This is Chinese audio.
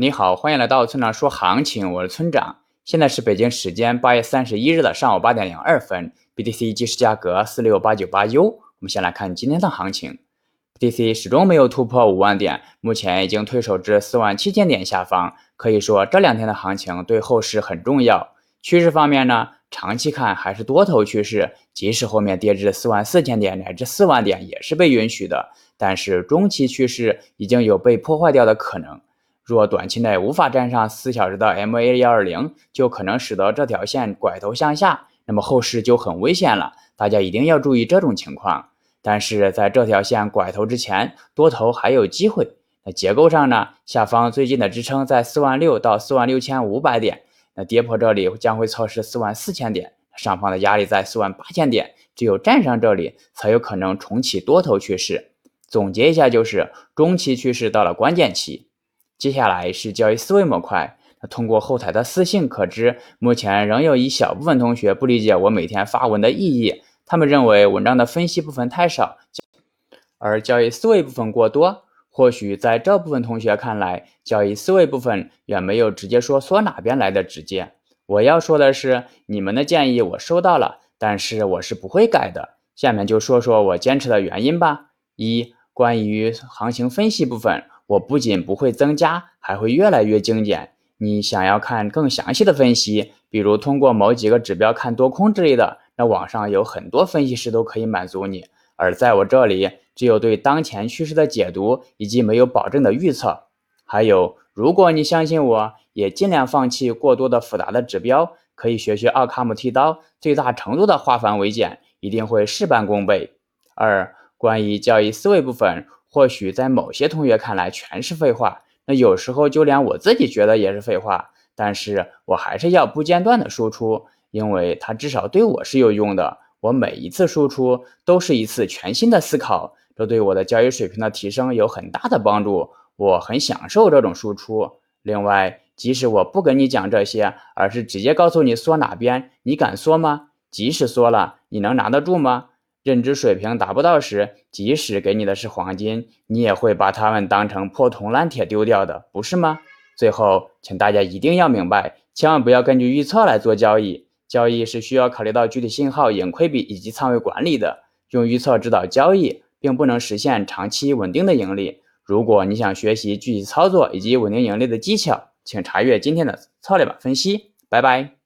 你好，欢迎来到村长说行情，我是村长。现在是北京时间八月三十一日的上午八点零二分，BTC 即时价格四六八九八 U。我们先来看今天的行情，BTC 始终没有突破五万点，目前已经退守至四万七千点下方。可以说这两天的行情对后市很重要。趋势方面呢，长期看还是多头趋势，即使后面跌至四万四千点乃至四万点也是被允许的。但是中期趋势已经有被破坏掉的可能，若短期内无法站上四小时的 MA 幺二零，就可能使得这条线拐头向下，那么后市就很危险了。大家一定要注意这种情况。但是在这条线拐头之前，多头还有机会。那结构上呢，下方最近的支撑在四万六到四万六千五百点，那跌破这里将会测试四万四千点，上方的压力在四万八千点，只有站上这里，才有可能重启多头趋势。总结一下，就是中期趋势到了关键期。接下来是交易思维模块。通过后台的私信可知，目前仍有一小部分同学不理解我每天发文的意义。他们认为文章的分析部分太少，而交易思维部分过多。或许在这部分同学看来，交易思维部分远没有直接说说哪边来的直接。我要说的是，你们的建议我收到了，但是我是不会改的。下面就说说我坚持的原因吧。一关于行情分析部分，我不仅不会增加，还会越来越精简。你想要看更详细的分析，比如通过某几个指标看多空之类的，那网上有很多分析师都可以满足你。而在我这里，只有对当前趋势的解读，以及没有保证的预测。还有，如果你相信我，也尽量放弃过多的复杂的指标，可以学学奥卡姆剃刀，最大程度的化繁为简，一定会事半功倍。二关于交易思维部分，或许在某些同学看来全是废话，那有时候就连我自己觉得也是废话。但是我还是要不间断的输出，因为它至少对我是有用的。我每一次输出都是一次全新的思考，这对我的交易水平的提升有很大的帮助。我很享受这种输出。另外，即使我不跟你讲这些，而是直接告诉你缩哪边，你敢缩吗？即使缩了，你能拿得住吗？认知水平达不到时，即使给你的是黄金，你也会把它们当成破铜烂铁丢掉的，不是吗？最后，请大家一定要明白，千万不要根据预测来做交易。交易是需要考虑到具体信号、盈亏比以及仓位管理的。用预测指导交易，并不能实现长期稳定的盈利。如果你想学习具体操作以及稳定盈利的技巧，请查阅今天的策略版分析。拜拜。